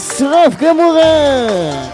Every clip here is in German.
שרף גמורה!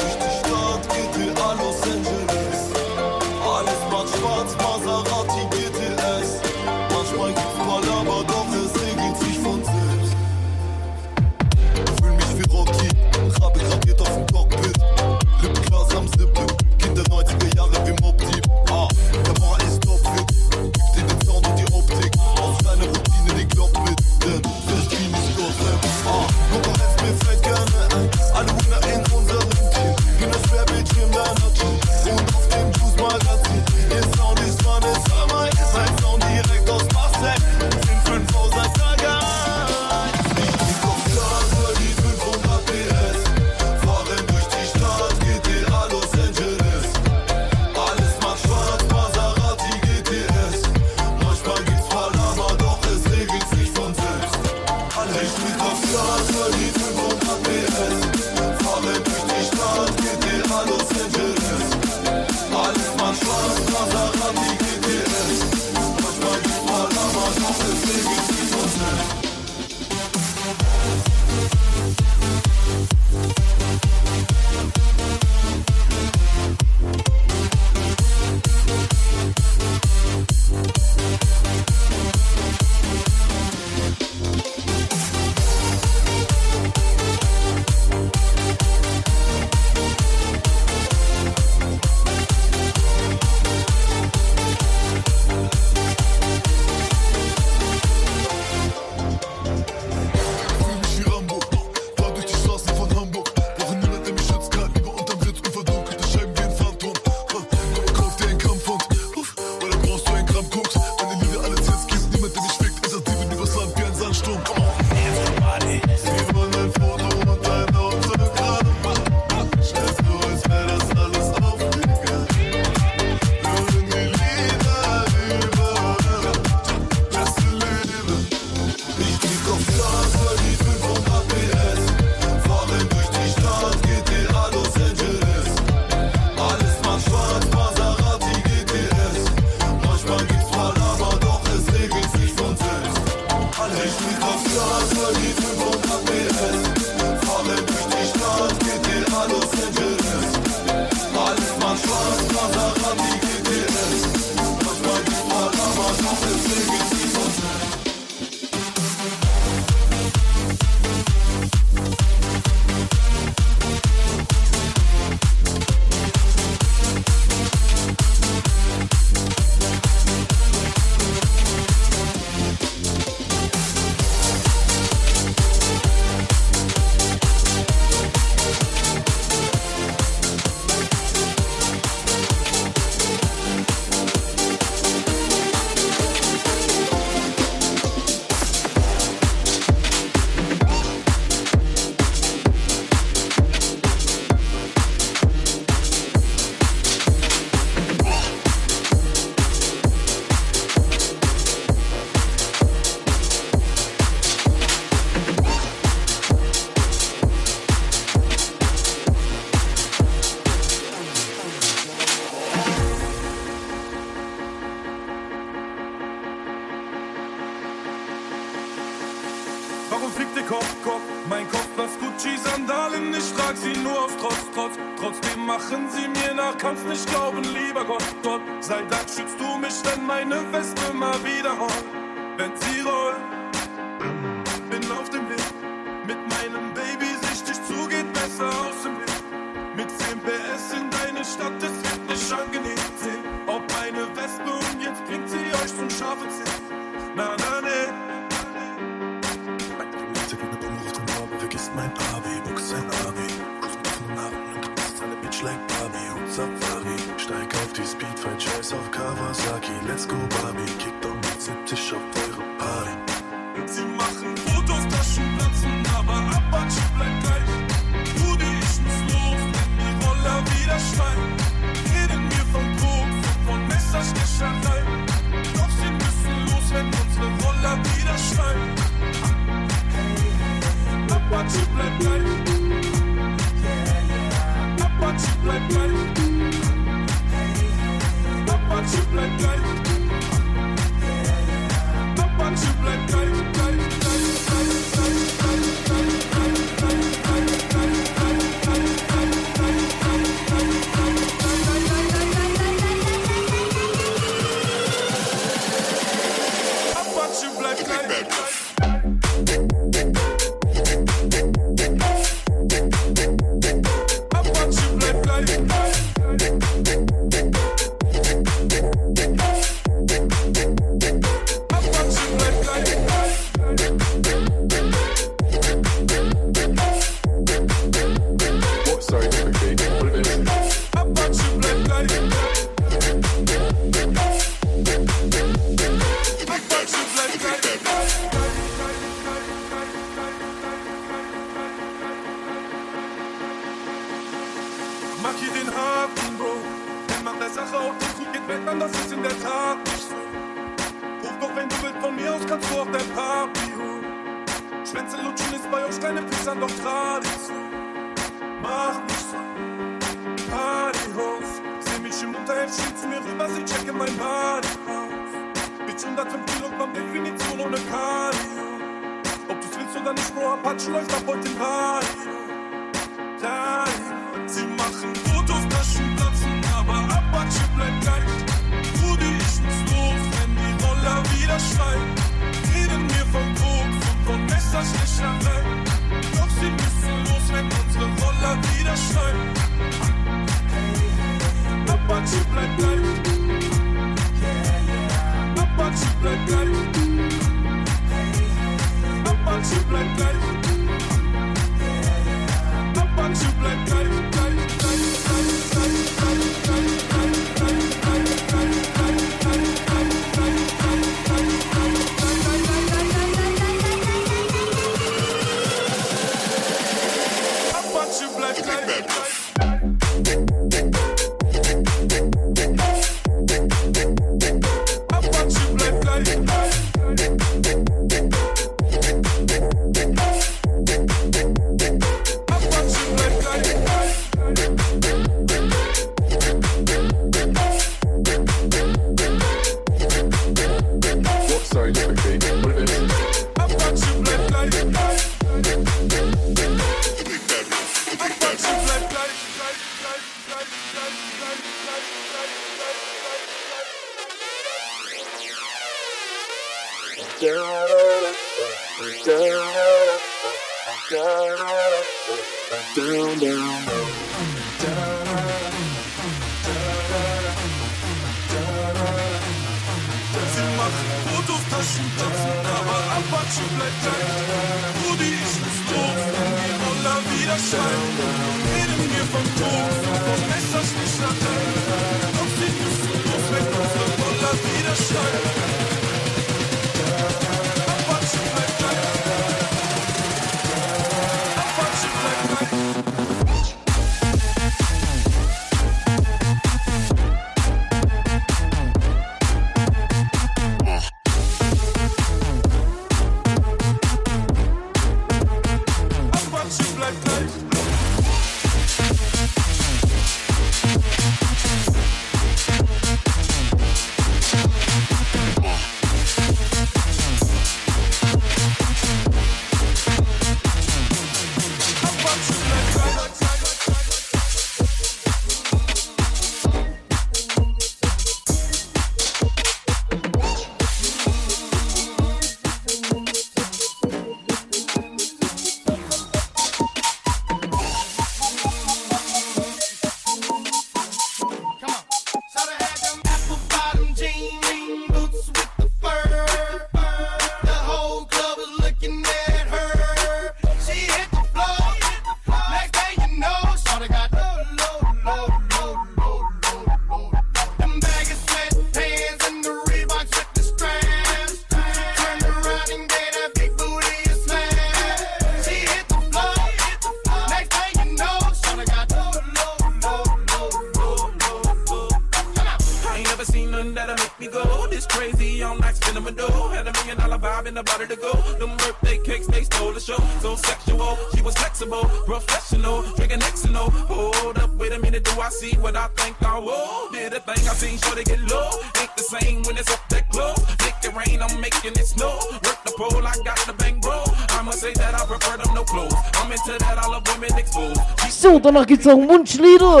Anton Wunschliedl.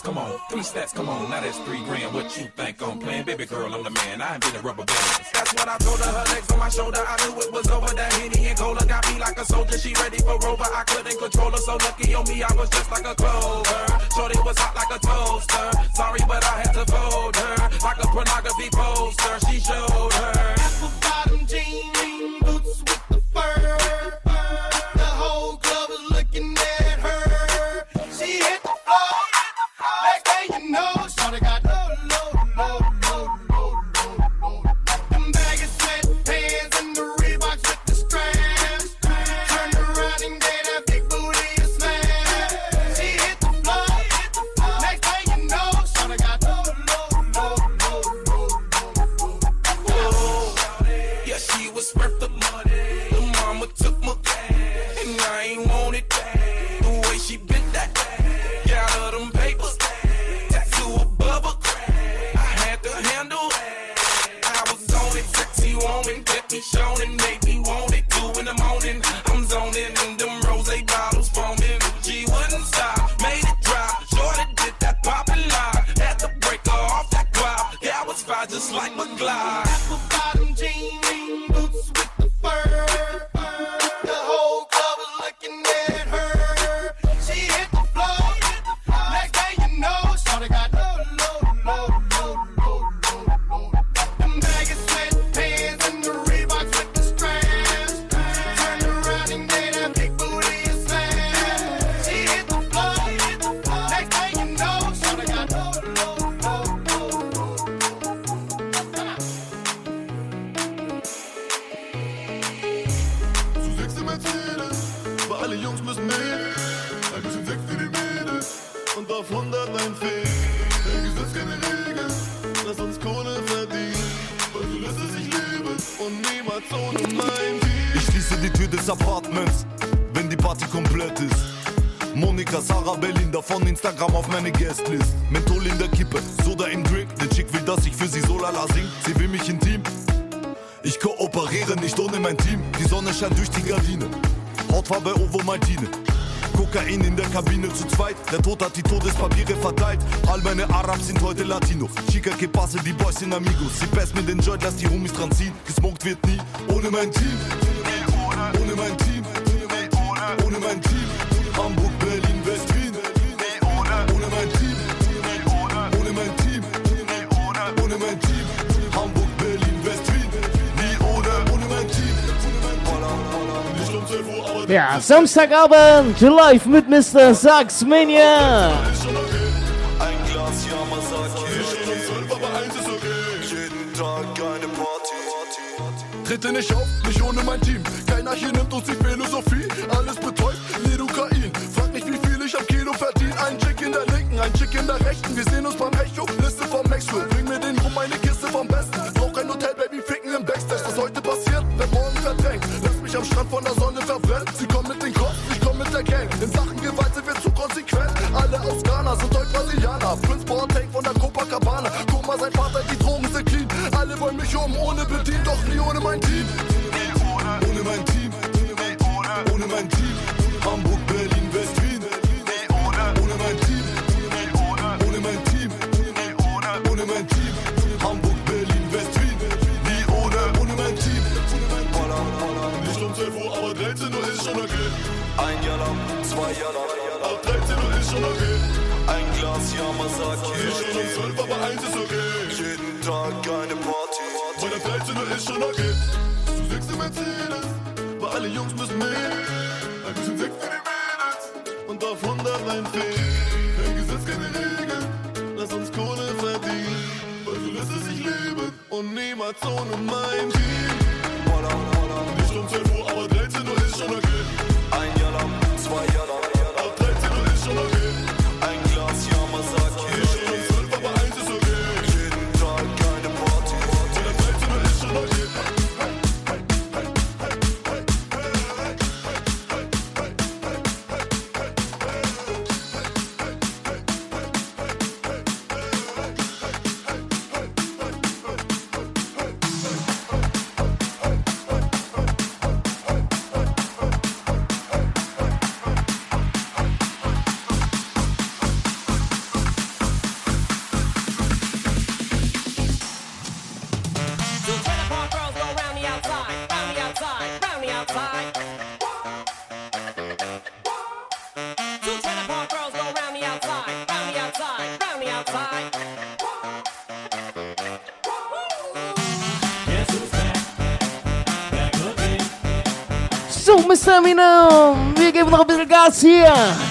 steps, come on. Three steps, come on. Now that's three grand. What you think I'm playing? Baby girl, I'm the man. I ain't been a rubber band. meinen Amigos. Sie best mit den Joint, lass die Homies dran ziehen. Gesmoked wird nie ohne mein Team. Ohne mein Team. Ohne mein Team. Hamburg, Berlin, West-Wien. Ohne mein Team. Ohne mein Team. Ohne mein Team. Hamburg, Berlin, West-Wien. Nie ohne. Ohne mein Team. Nicht um 10 Uhr, aber. Ja, Samstagabend, live mit Mr. Saxmania. oben ohne bedient, doch nie ohne mein Team. Ohne mein Team. Ohne mein Team. Hamburg, Berlin, West-Wien. Ohne mein Team. Ohne mein Team. Ohne mein Team. Hamburg, Berlin, West-Wien. Nie ohne. Ohne mein Team. Nicht um 12 Uhr, aber 13 Uhr ist schon okay. Ein Jahr lang, zwei Jahre lang. Ab 13 Uhr ist schon okay. Ein Glas Yamazaki. Ich bin um zwölf, aber eins ist okay. Jeden Tag eine Party. Liebe ist schon okay. Du sechs im Mercedes, weil alle Jungs müssen mit. Ein bisschen Sex für die Mädels und auf 100 ein Fee. Kein Gesetz, keine Regeln, lass uns Kohle verdienen. Weil so lässt es sich leben und niemals ohne mein Team. Nicht um 12 Uhr, aber 13 Uhr ist schon okay. Minam, Minam, Miguel Nobre Garcia.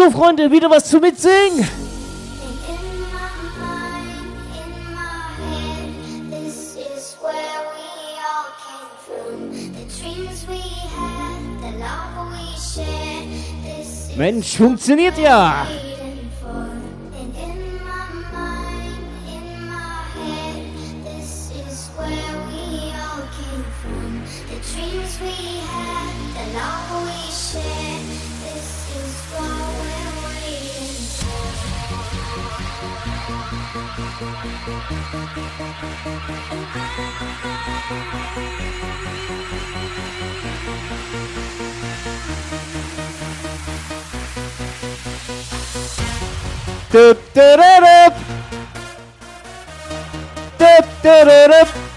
So, Freunde, wieder was zu mitsingen. Mensch, funktioniert ja! it up.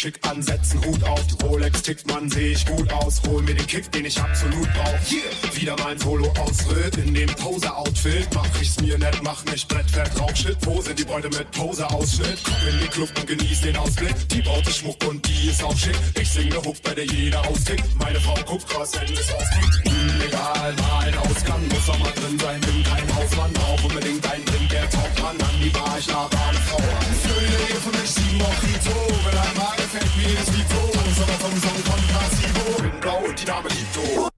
Schick an, setzen Hut tickt, man, seh ich gut aus. Hol mir den Kick, den ich absolut brauch. Yeah. Wieder mein Solo-Ausritt in dem Pose-Outfit. Mach ich's mir nett, mach mich brettfett drauf. Shit, Pose, die Beute mit Pose-Ausschnitt. Komm in die Club und genieß den Ausblick. Die baute Schmuck und die ist auch schick. Ich sing ne Hook, bei der jeder austickt. Meine Frau guckt krass, wenn es auskickt. Illegal, mal ein Ausgang, muss auch mal drin sein. Bin kein Hausmann, brauch unbedingt ein Drink, der taucht an. An die Bar, ich lade eine Frau an. Söhne, ihr für mich sieben Mojito. Wenn einmal gefällt mir das Lied so. Sogar vom Song von Placebo. Bin blau und die Dame liebt so.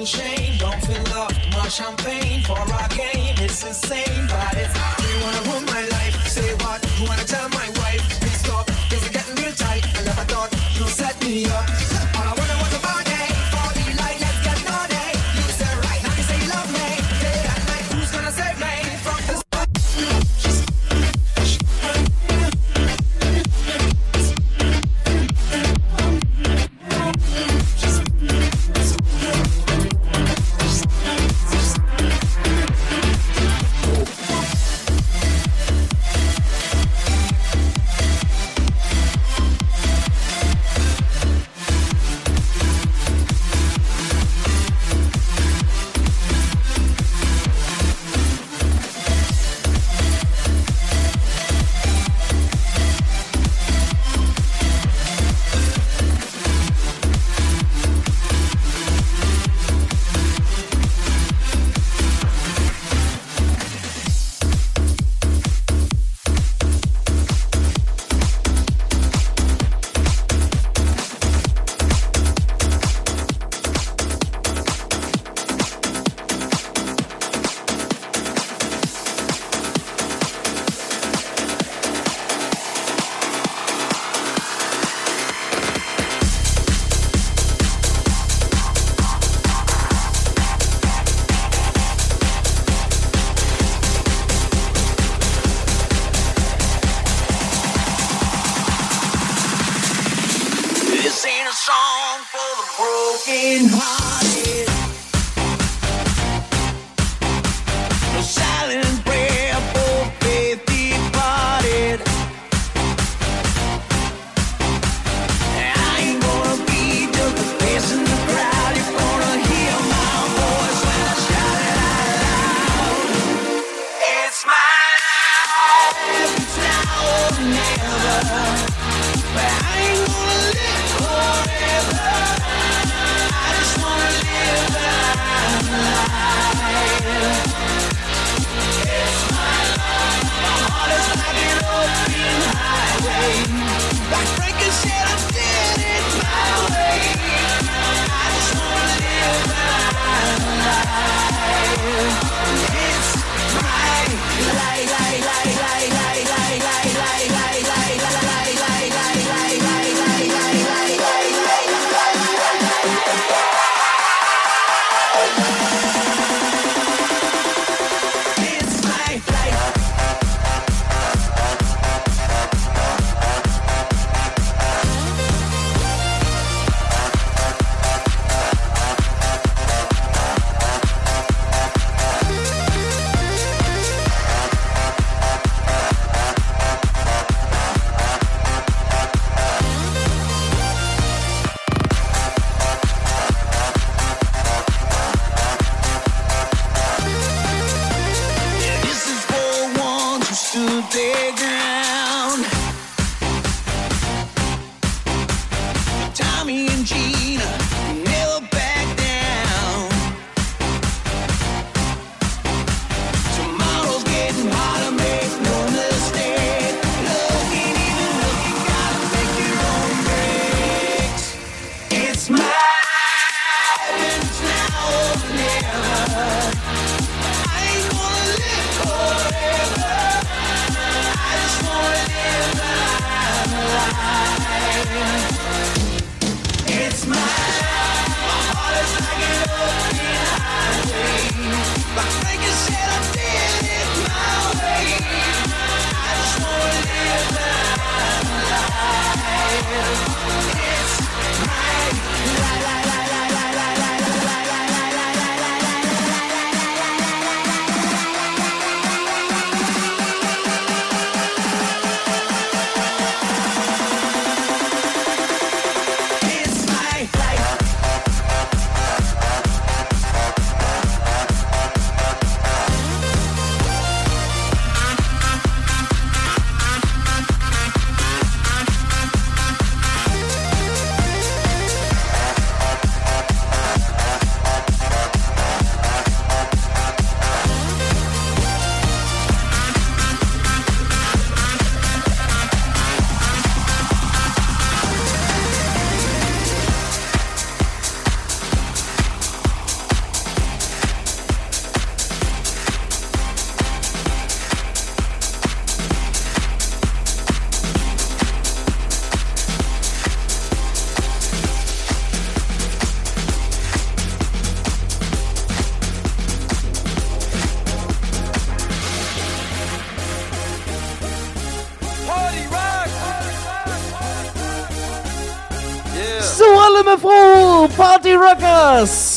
can change. Us.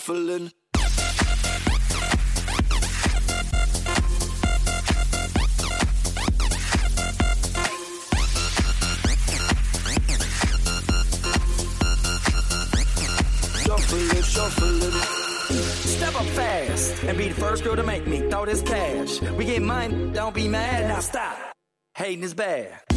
shuffling. Shuffling. Step up fast and be the first girl to make me throw this cash. We get mine, don't be mad, now stop. Hating is bad.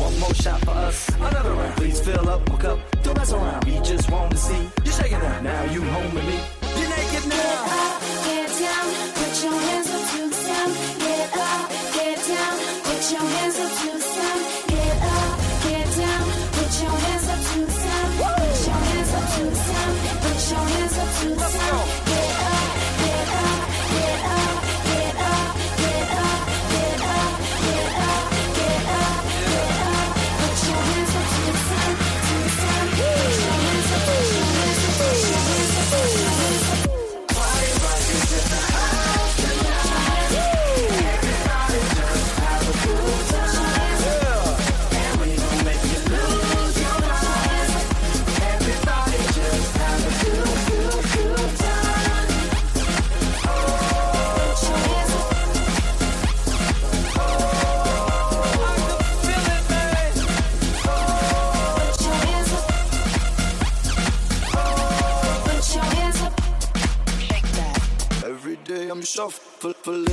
full, full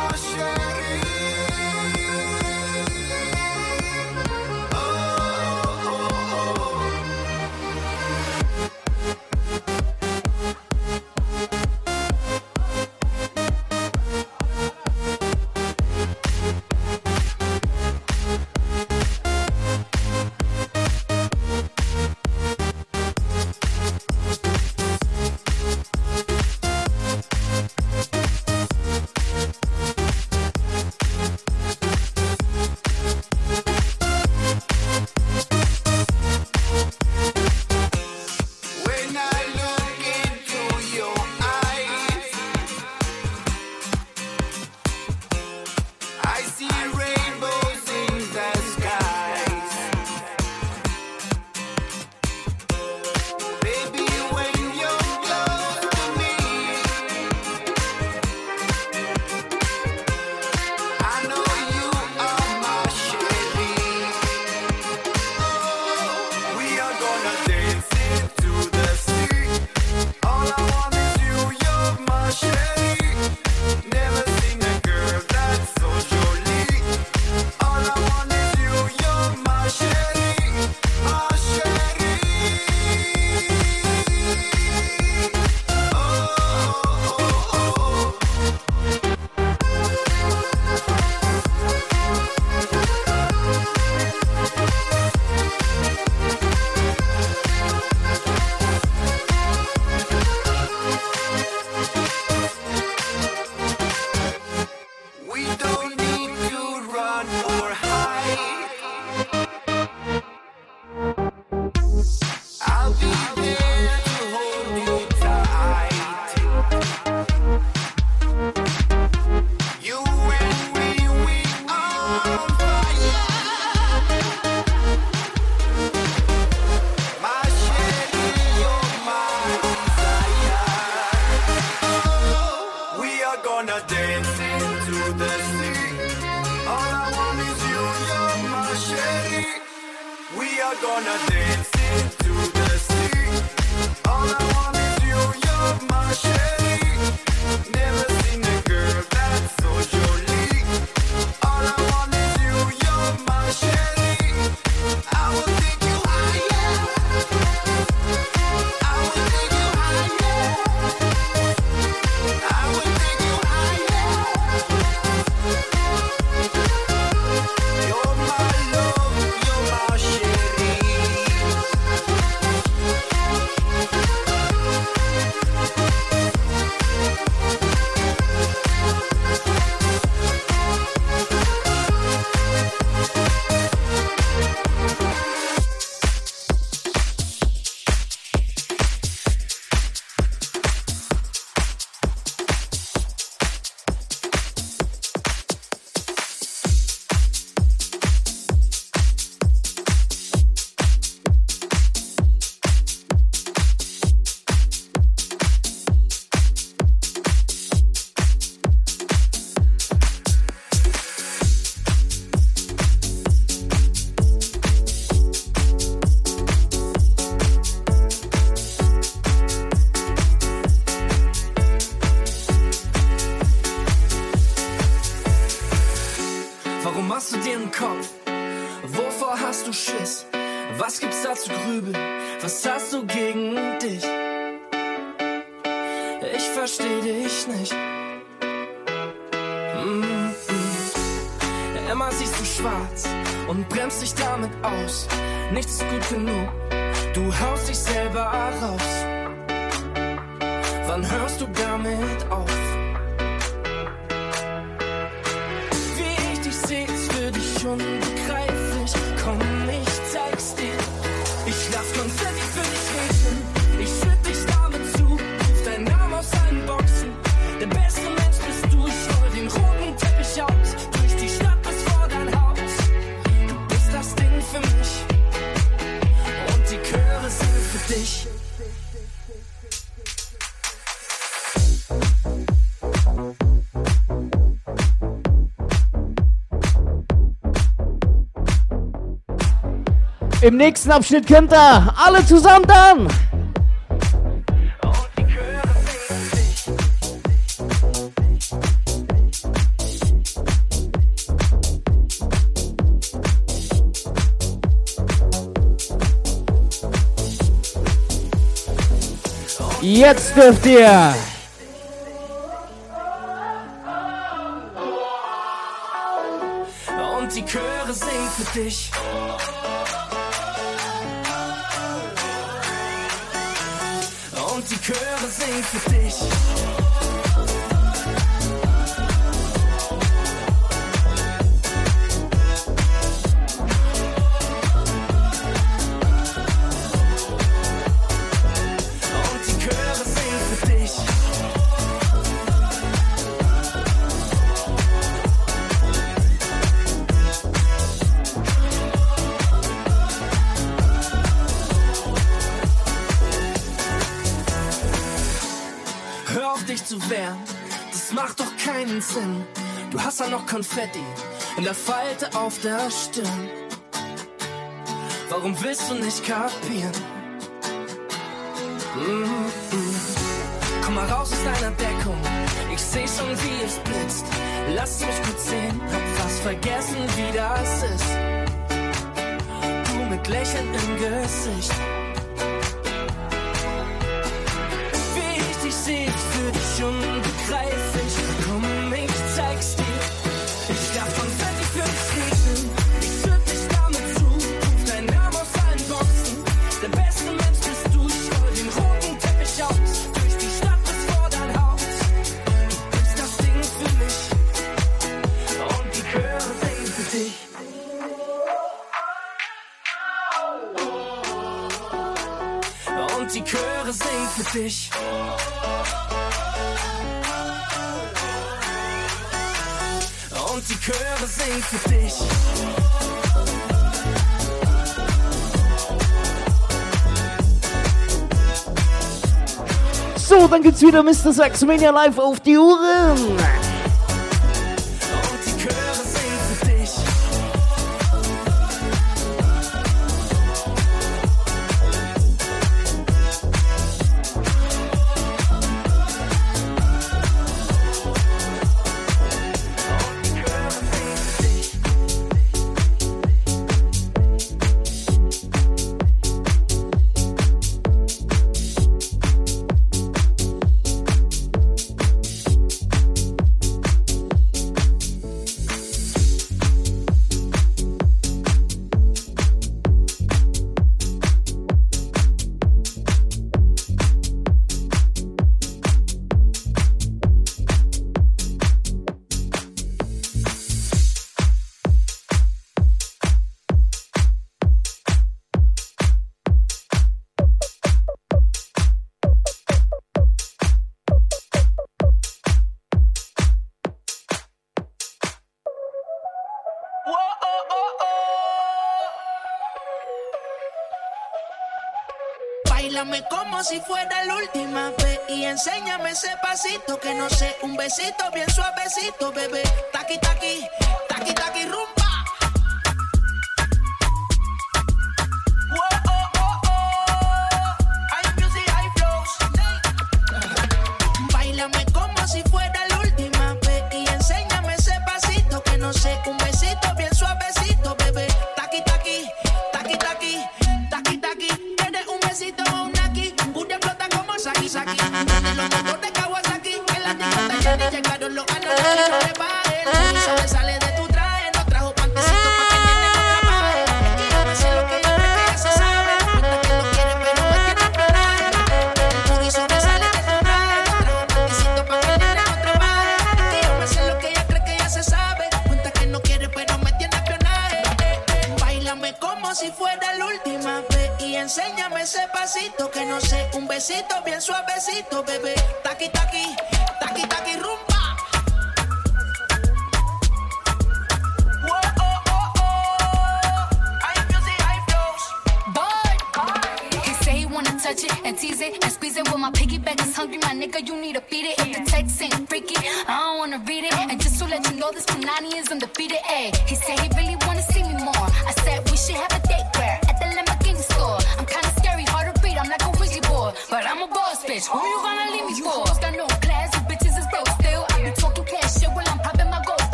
damit aus, nichts ist gut genug. Du haust dich selber raus. Im nächsten Abschnitt könnt ihr alle zusammen dann. Jetzt dürft ihr verdient, in der Falte auf der Stirn. Warum willst du nicht kapieren? Mm -mm. Komm mal raus aus deiner Deckung, ich seh schon wie es blitzt. Lass mich gut sehen, hab fast vergessen, wie das ist. Du mit Lächeln im Gesicht. Wie ich dich seh, ich fühl dich schon dann geht's wieder Mr. Saxmania live auf die Uhren. que no sé, un besito bien suavecito, bebé.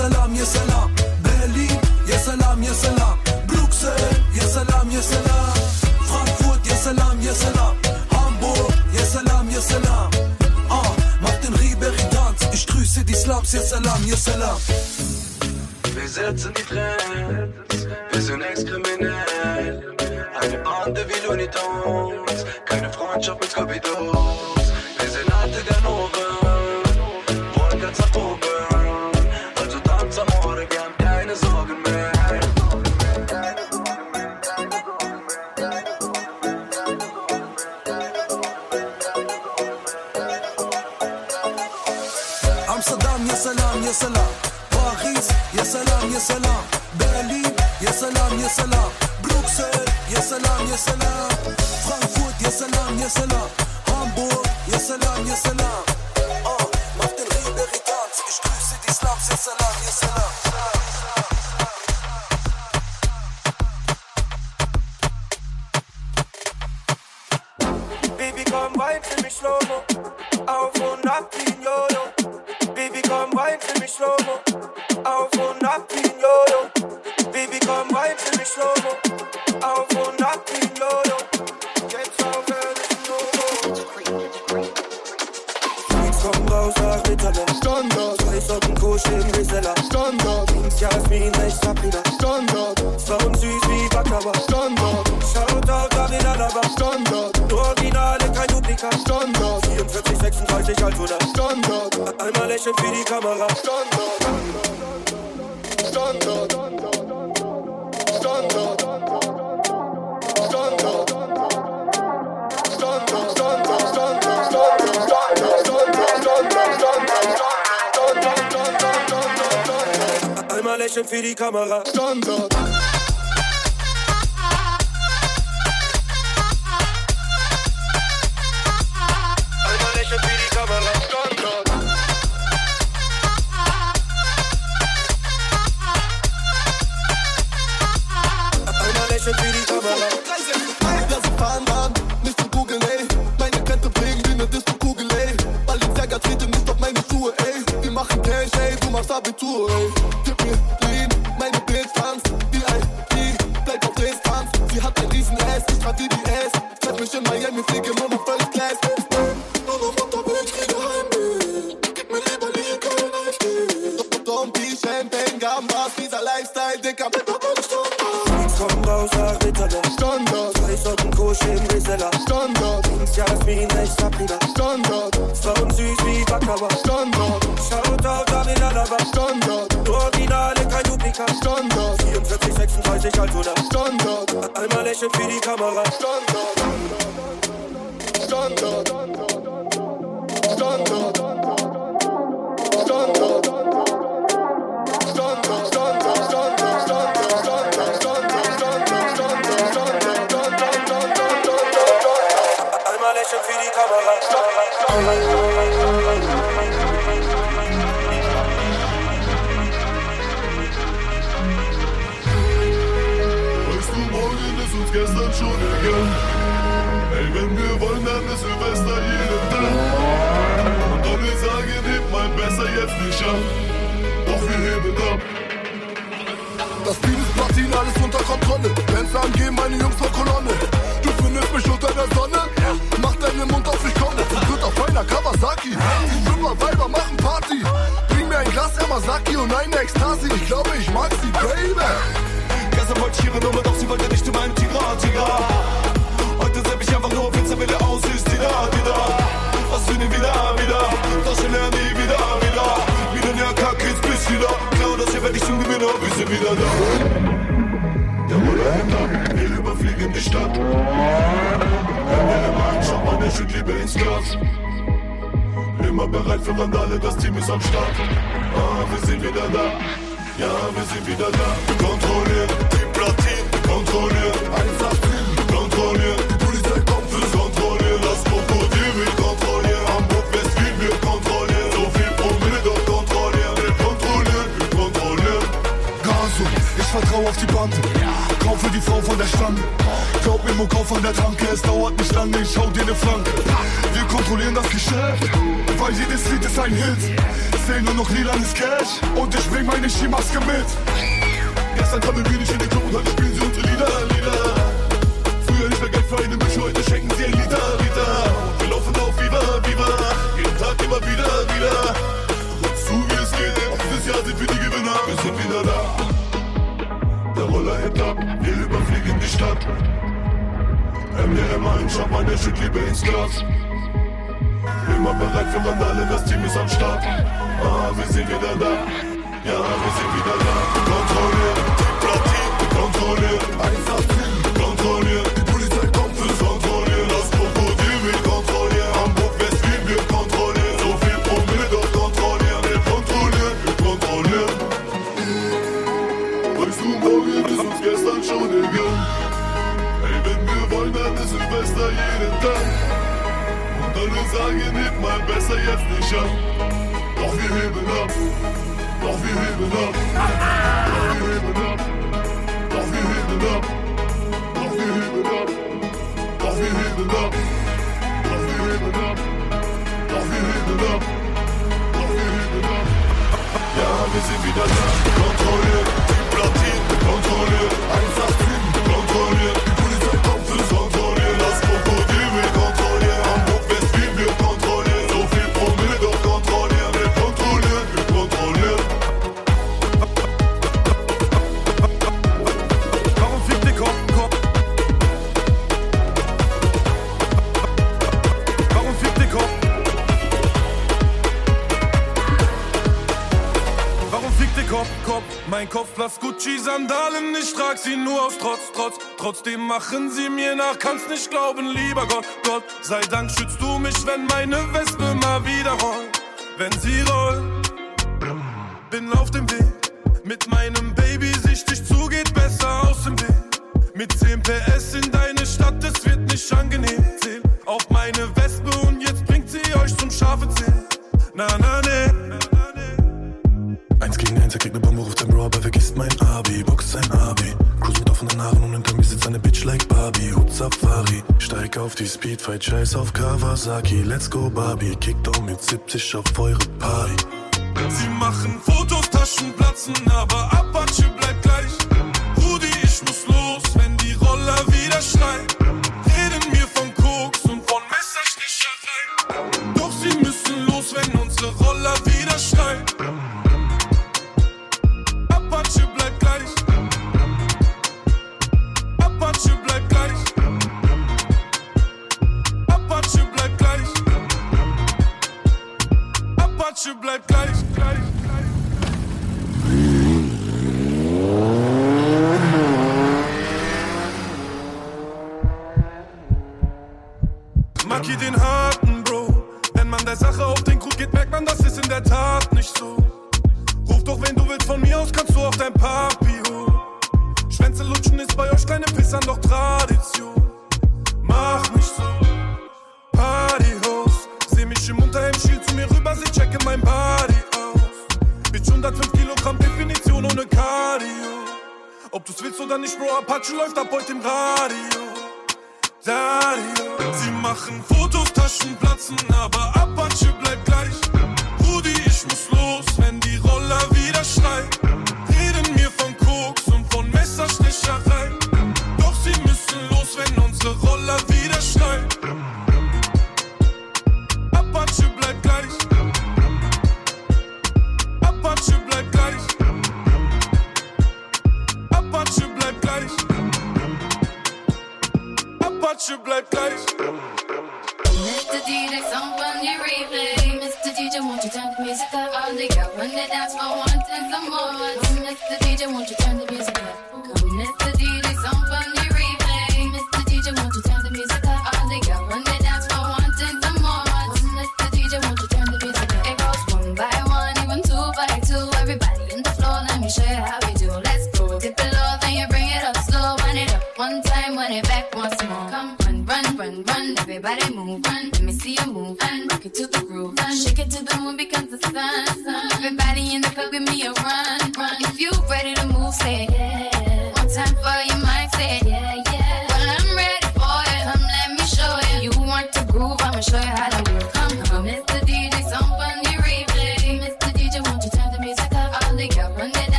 Salam, Ya Salam. Berlin, Ya Salam, Ya Salam. Bruxelles, Ya Salam, Ya Salam. Frankfurt, Ya Salam, Ya Salam. Hamburg, Ya Salam, Ya Salam. Ah, mach den Ribery-Tanz. Ich grüße die Slums, Ya Salam, Ya Salam. Wir setzen die Trends, wir sind ex-kriminell. Eine Bande wie Looney Tunes, keine Freundschaft mit Scooby-Doo. Trotzdem machen sie mir nach, kannst nicht glauben, lieber Gott. Gott sei Dank schützt du mich, wenn meine Wespe mal wieder rollt. Wenn sie rollt, bin auf dem Weg. Fight, scheiß auf Kawasaki, let's go Barbie, kickt auch mit 70 auf eure Party.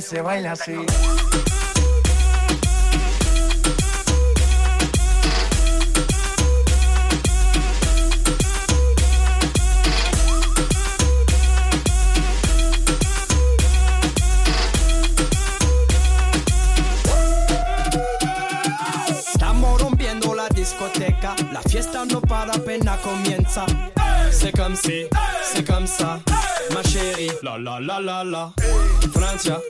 se baila así. La fiesta no para pena comienza. Hey, c'est comme si, c'est comme ça, ma chérie. La la la la la. Francia.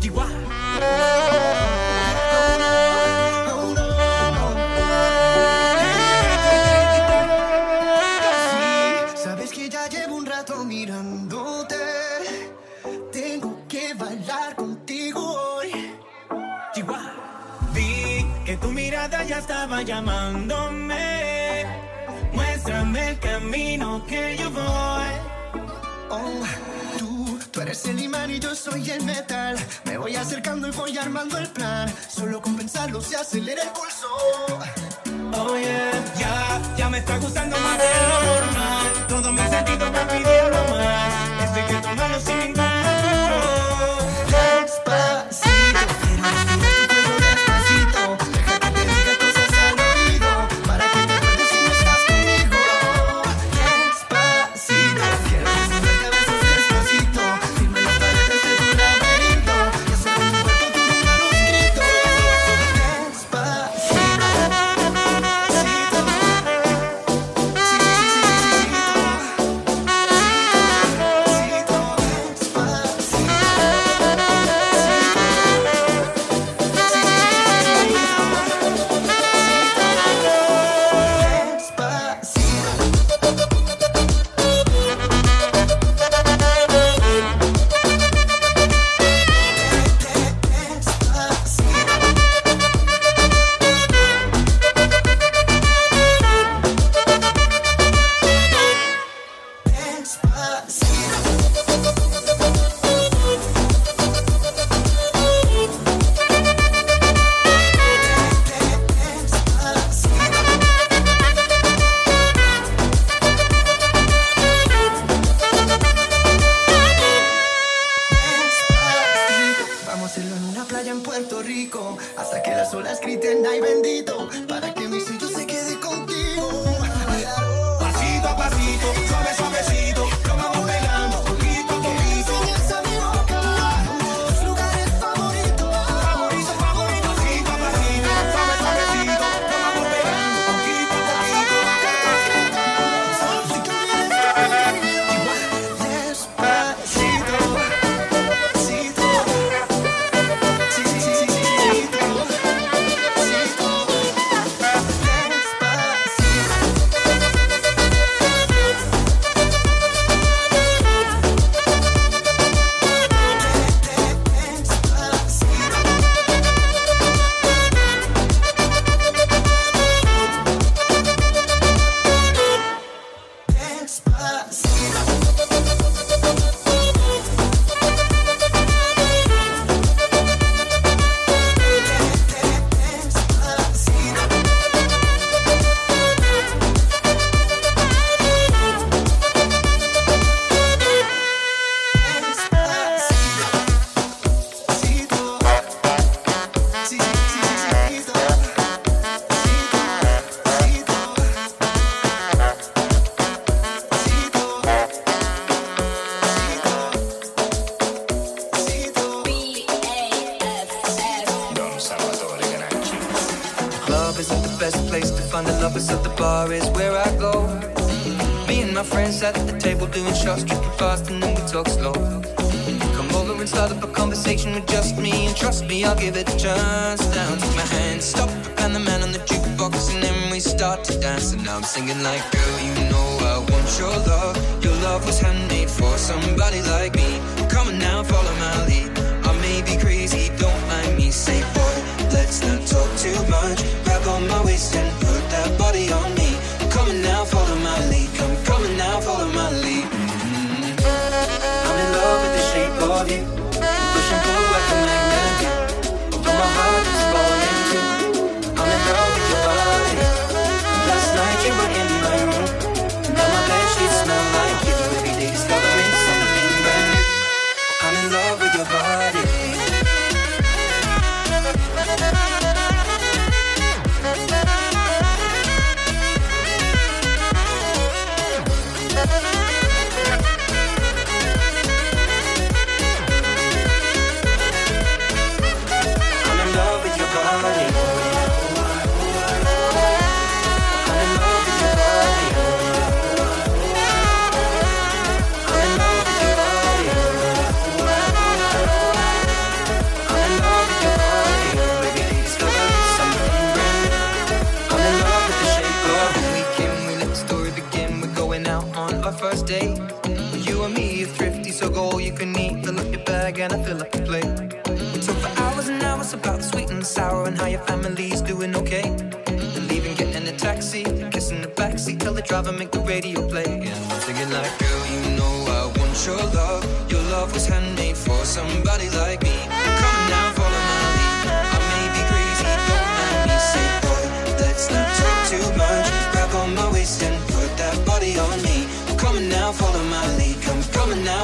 Chihuahua Sabes que ya llevo un rato mirándote. Tengo que bailar contigo hoy. Chigua vi que tu mirada ya estaba llamando. que yo voy. Oh, tú, tú eres el imán y yo soy el metal. Me voy acercando y voy armando el plan. Solo con pensarlo se acelera el pulso. Oh, yeah. ya, ya me está gustando más de lo normal. Todo mi sentido rápido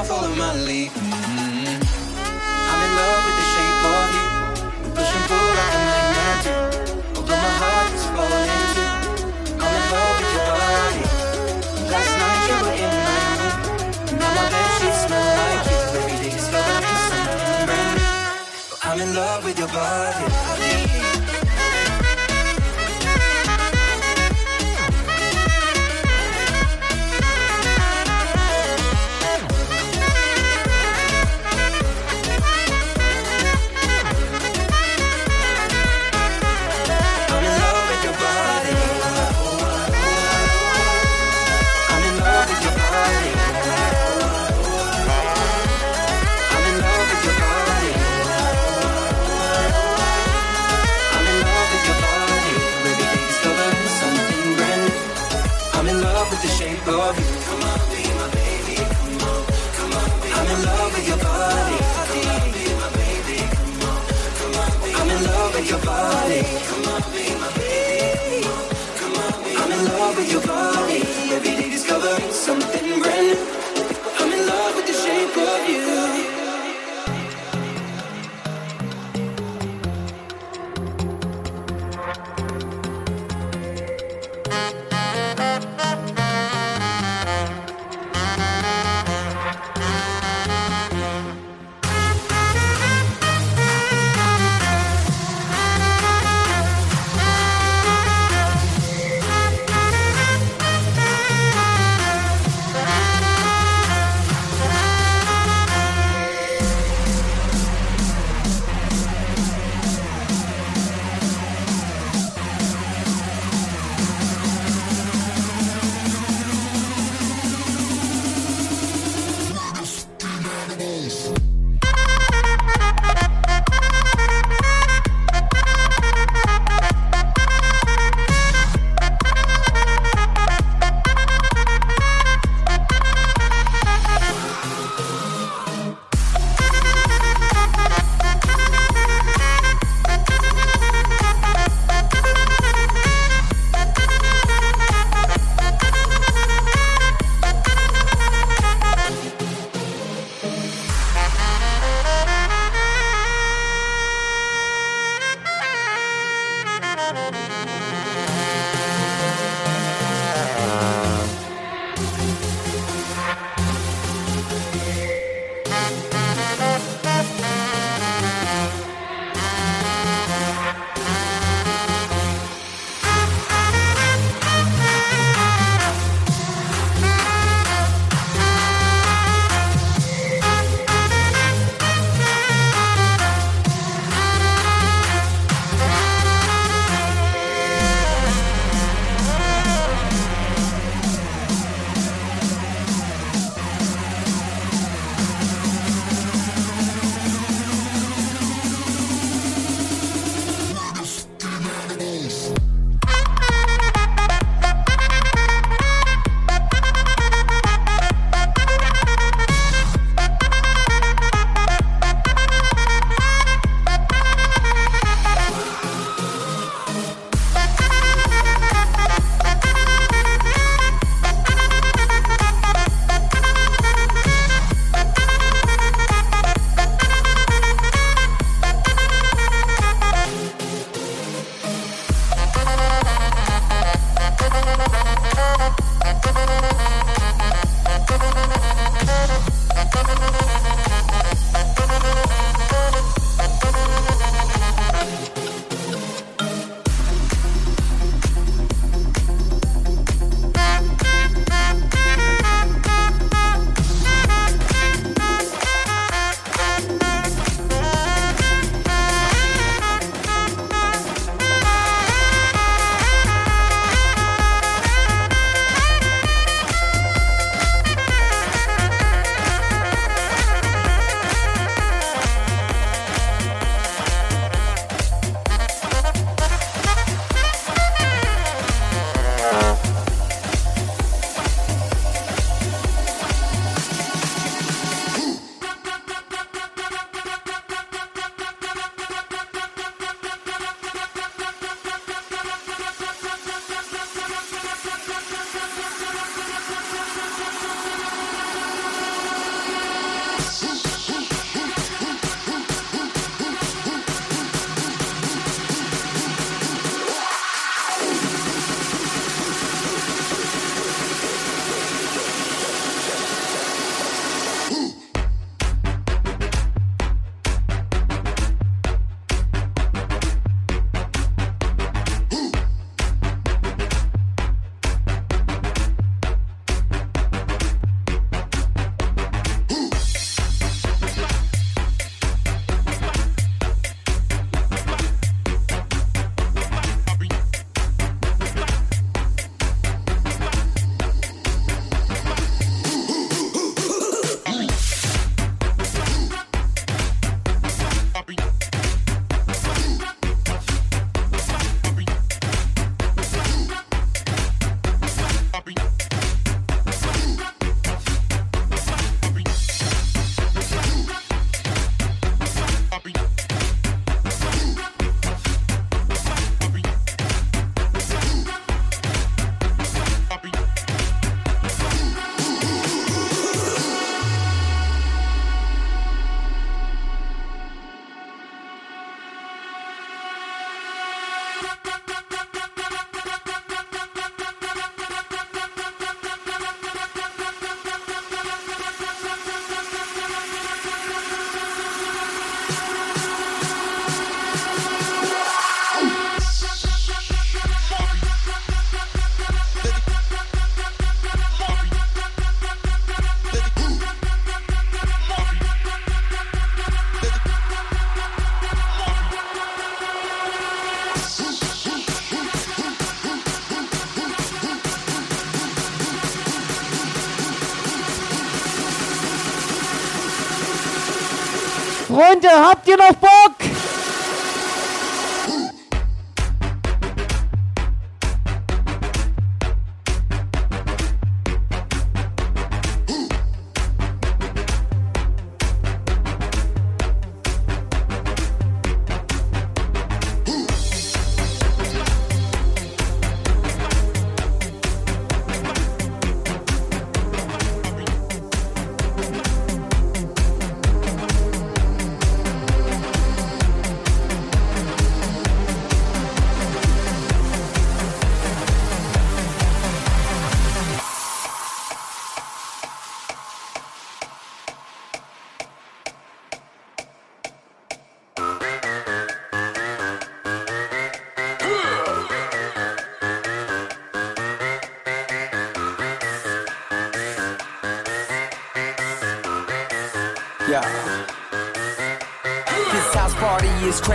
on, follow my lead. Mm-hmm. I'm in love with the shape of you. We push and pull like a magnetic. Although my heart is falling too. I'm in love with your body. Last night you were in my room. Now my bed sheets smell like you. Every day discovering something brand new. But I'm in love with your body.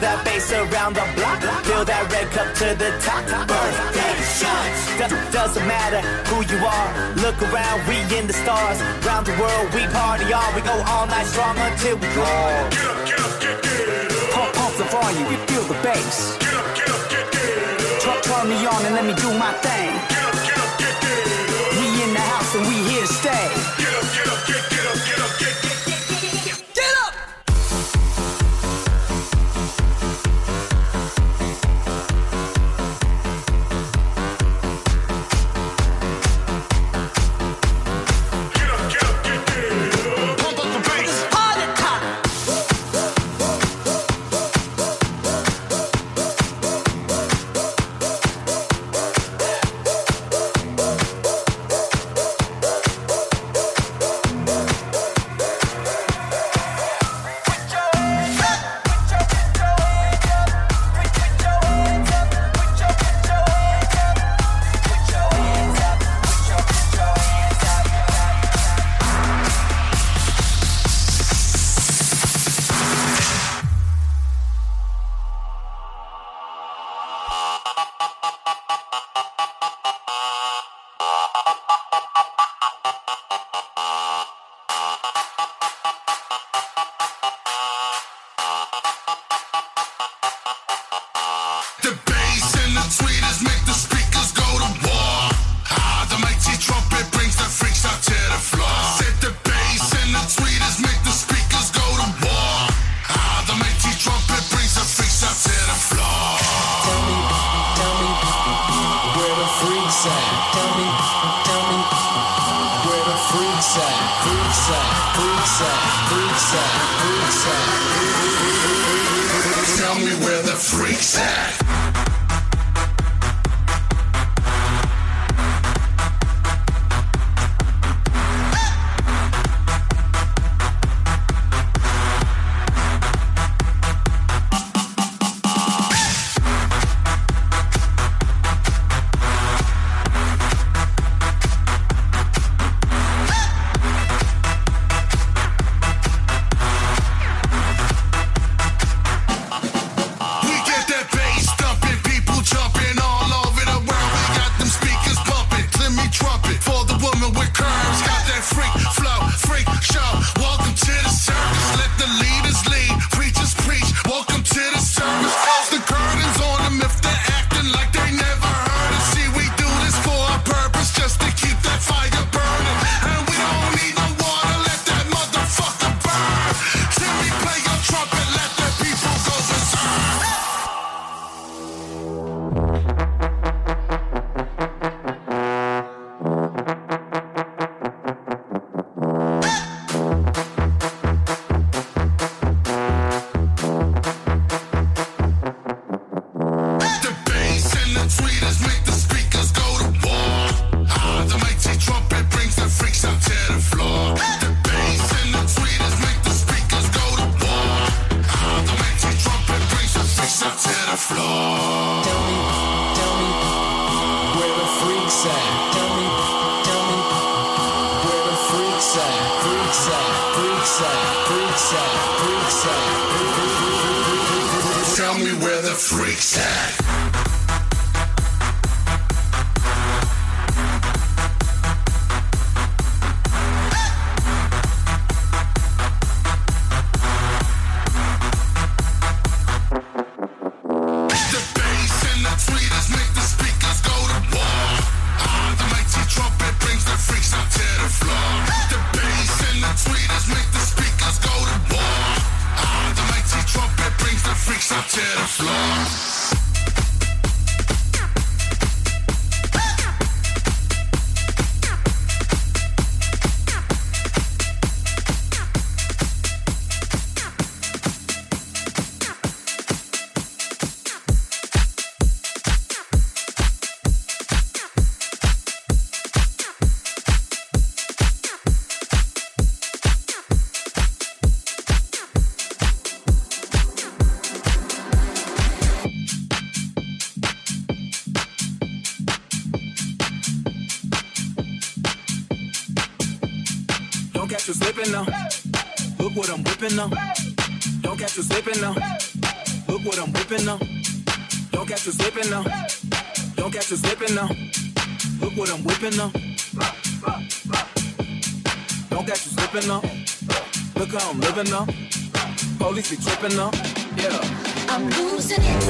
that bass around the block. Fill that red cup to the top. Birthday shots. Do- doesn't matter who you are. Look around, we in the stars. Round the world, we party on. We go all night strong until we go. Get up, get up, get, get Pump, pump the volume, we feel the bass. Get up, get up, get, get Turn, turn me on and let me do my thing. Don't catch you slipping now. Look what I'm whipping now. Don't catch you slipping now. Don't catch you slipping now. Look what I'm whipping now. Don't catch you slipping now. Look how I'm living now. Police be tripping now. Yeah. I'm losing it.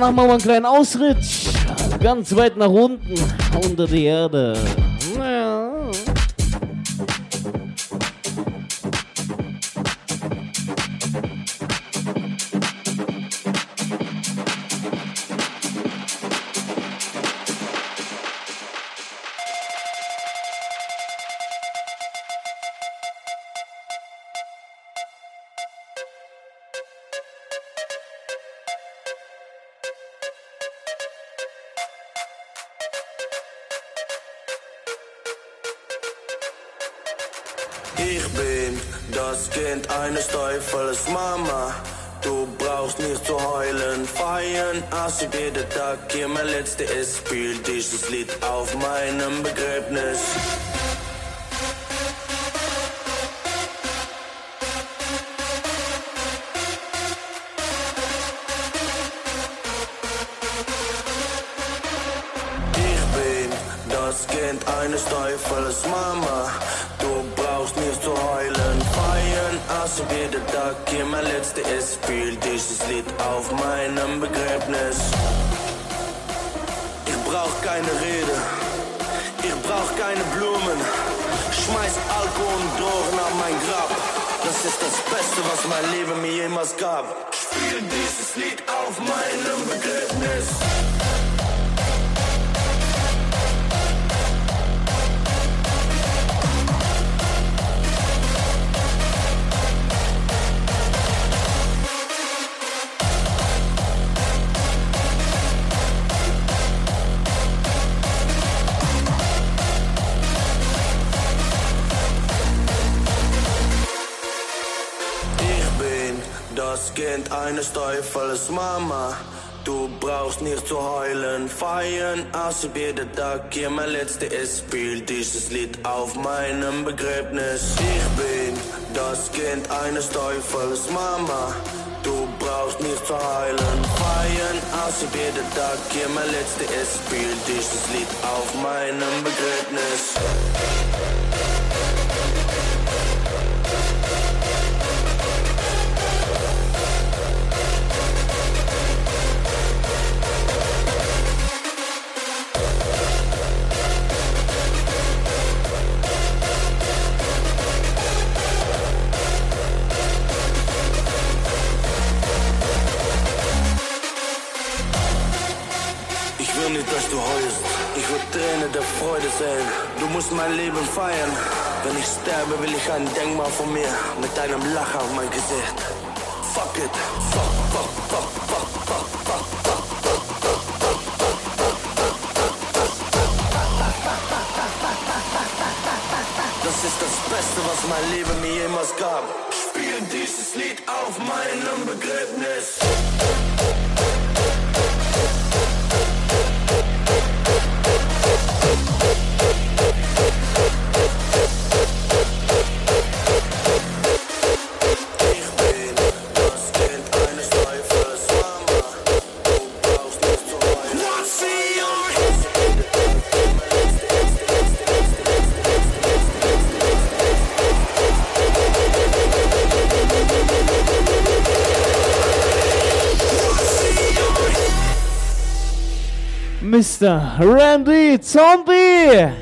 danach machen wir einen kleinen Ausritt. Also ganz weit nach unten unter die Erde. allerletzte, es spielt dieses Lied auf meinem Begräbnis. Es ist das Beste, was mein Leben mir jemals gab. Spiel dieses Lied auf meinem Begräbnis. Kind eines Teufels Mama. Du brauchst nicht zu heulen, feiern, außer jeder Tag hier mein letzter ist, spiel dieses Lied auf meinem Begräbnis. Ich bin das Kind eines Teufels Mama. Du brauchst nicht zu heulen, feiern, außer jeder Tag hier mein letzter ist, spiel dieses Lied auf meinem Begräbnis. Mein Leben feiern. Wenn ich sterbe, will ich ein Denkmal von mir mit einem Lacher auf mein Gesicht. Fuck it. Fuck, fuck, fuck, fuck, fuck. Das ist das Beste, was mein Leben mir jemals gab. Spiel dieses Lied auf meinem Begräbnis. Mr. Randy Zombie.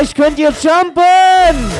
Gleich könnt ihr jumpen.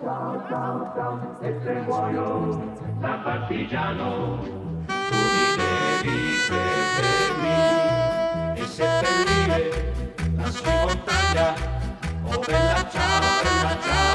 ciao, ciao, ciao, e se muoio da partigiano tu mi devi seppellire e se seppellire la sua montagna oh bella ciao bella ciao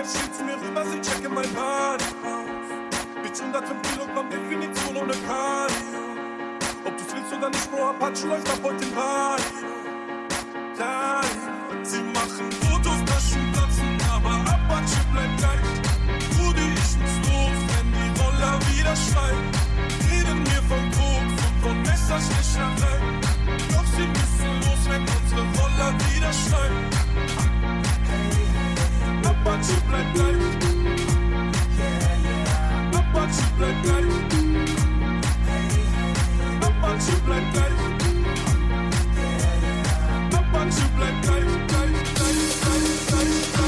Bett, schieb zu mir rüber, sie checken mein Body aus. Bitch, 105 Kilogramm Definition ohne Cardio. Ob du willst oder nicht, Bro, Apache läuft ab heute im Party. Nein, sie machen Fotos, Taschen platzen, aber Apache bleibt gleich. Rudi, ich muss los, wenn die Roller wieder schreien. Reden mir von Koks und von Messerstecherei. Doch sie müssen los, wenn unsere Roller wieder schreien. box of blood, blood. Yeah, yeah. A box of blood, blood. Hey, A box of blood, blood. Yeah, yeah. A box of blood, blood, blood, blood, blood.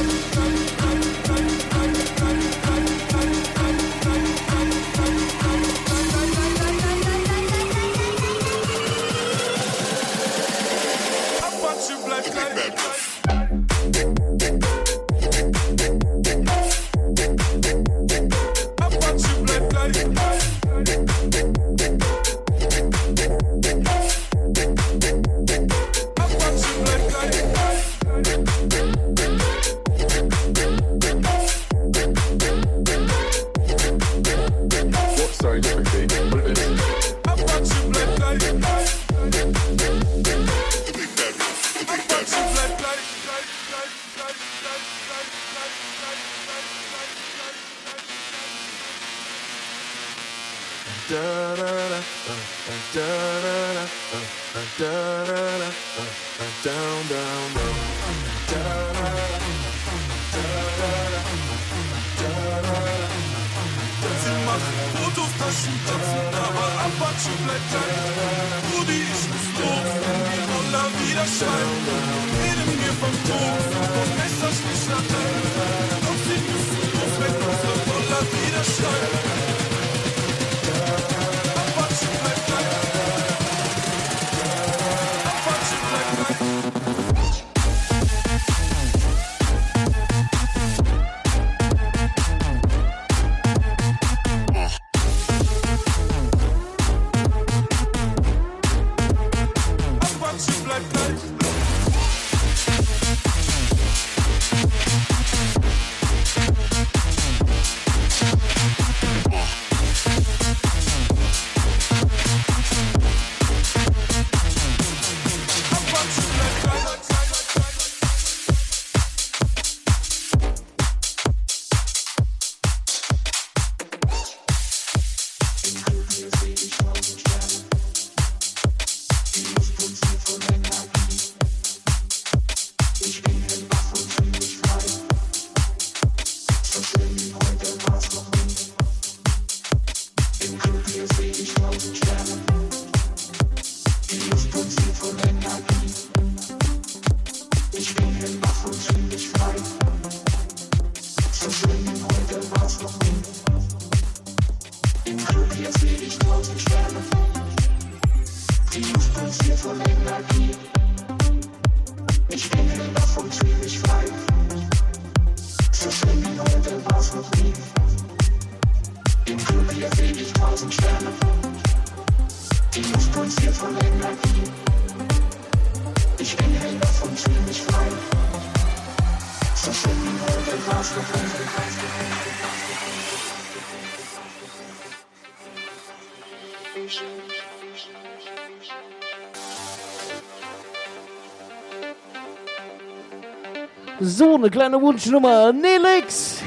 So, eine kleine Wunschnummer. Nelix.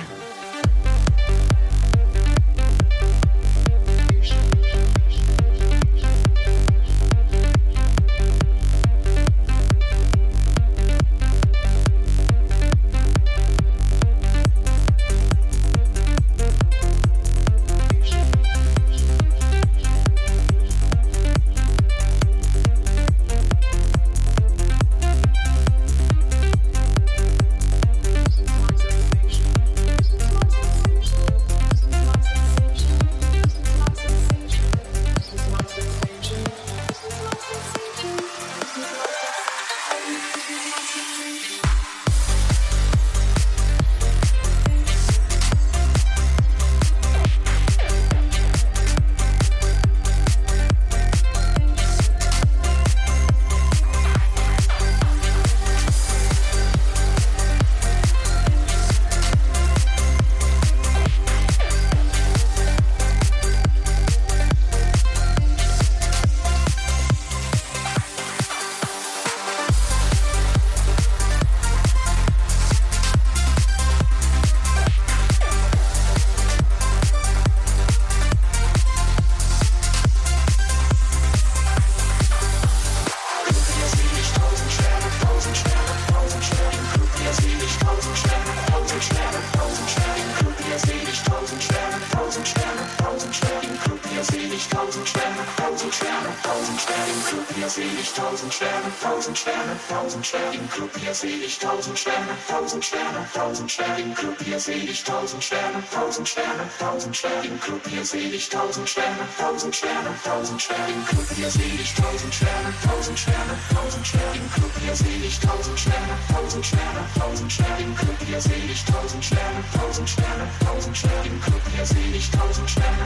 Tausend Sterne, tausend Sterne, tausend Sterne im Club, hier seh ich tausend Sterne, tausend Sterne, tausend Sterne im Club, hier seh ich tausend Sterne, tausend Sterne, tausend Sterne im Club, hier seh ich tausend Sterne, tausend Sterne, tausend Sterne im Club, hier seh ich tausend Sterne, tausend Sterne, tausend Sterne im Club, hier seh ich tausend Sterne, tausend Sterne, tausend Sterne im Club, hier seh ich tausend Sterne, tausend Sterne, tausend Sterne im Club, hier seh ich tausend Sterne, tausend Sterne, tausend Sterne im Club, hier seh ich tausend Sterne,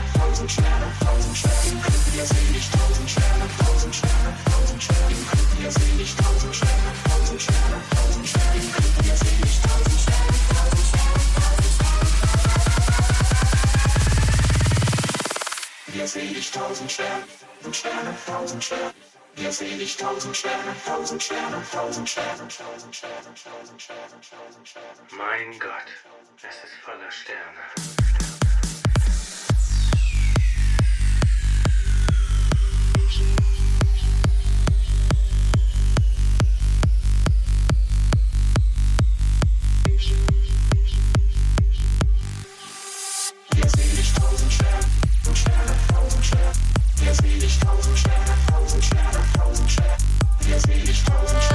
tausend Sterne. Hier seh ich tausend Sterne, tausend Sterne, tausend Sterne. Hier seh ich tausend Sterne, tausend Sterne, tausend Sterne, tausend Sterne, tausend Sterne, tausend Sterne. Mein Gott, es ist voller Sterne. Hier ich tausend Sterne, tausend Sterne, tausend Sterne. Hier seh ich tausend Sterne,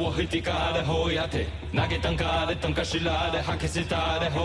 wo hiti ka de ho ya te nage tan ka de tan ka de ha ke se ta de ho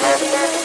Gracias.